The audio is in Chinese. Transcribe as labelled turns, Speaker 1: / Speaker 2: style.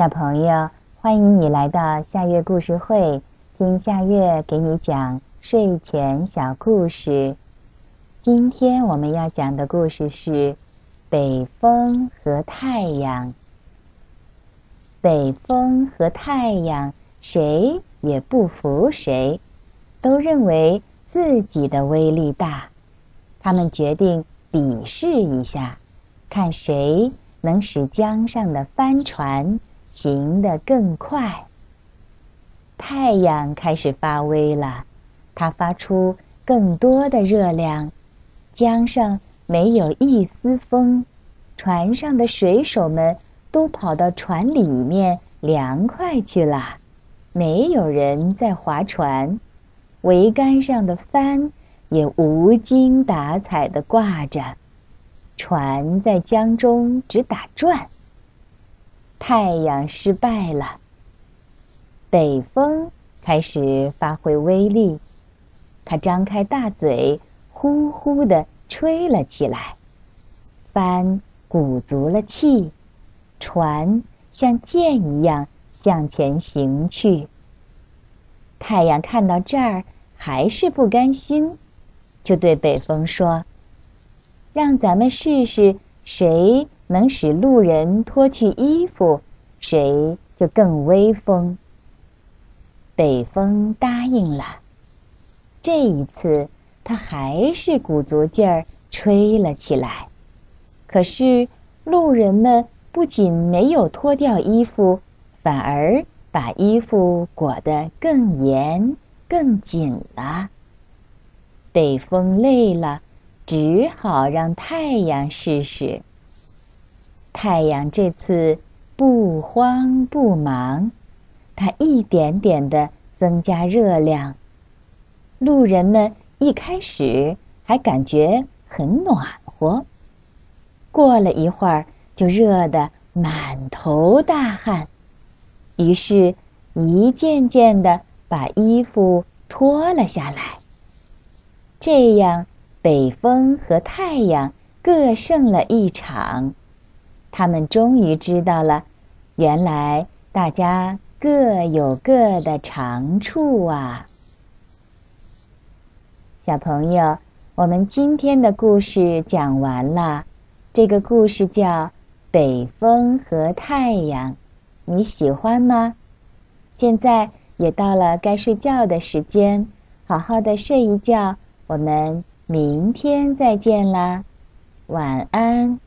Speaker 1: 小朋友，欢迎你来到夏月故事会，听夏月给你讲睡前小故事。今天我们要讲的故事是《北风和太阳》。北风和太阳，谁也不服谁，都认为自己的威力大。他们决定比试一下，看谁能使江上的帆船。行得更快。太阳开始发威了，它发出更多的热量。江上没有一丝风，船上的水手们都跑到船里面凉快去了。没有人在划船，桅杆上的帆也无精打采的挂着，船在江中只打转。太阳失败了，北风开始发挥威力，它张开大嘴，呼呼地吹了起来，帆鼓足了气，船像箭一样向前行去。太阳看到这儿还是不甘心，就对北风说：“让咱们试试谁。”能使路人脱去衣服，谁就更威风。北风答应了。这一次，他还是鼓足劲儿吹了起来。可是，路人们不仅没有脱掉衣服，反而把衣服裹得更严、更紧了。北风累了，只好让太阳试试。太阳这次不慌不忙，它一点点的增加热量。路人们一开始还感觉很暖和，过了一会儿就热得满头大汗，于是，一件件的把衣服脱了下来。这样，北风和太阳各胜了一场。他们终于知道了，原来大家各有各的长处啊！小朋友，我们今天的故事讲完了。这个故事叫《北风和太阳》，你喜欢吗？现在也到了该睡觉的时间，好好的睡一觉。我们明天再见啦，晚安。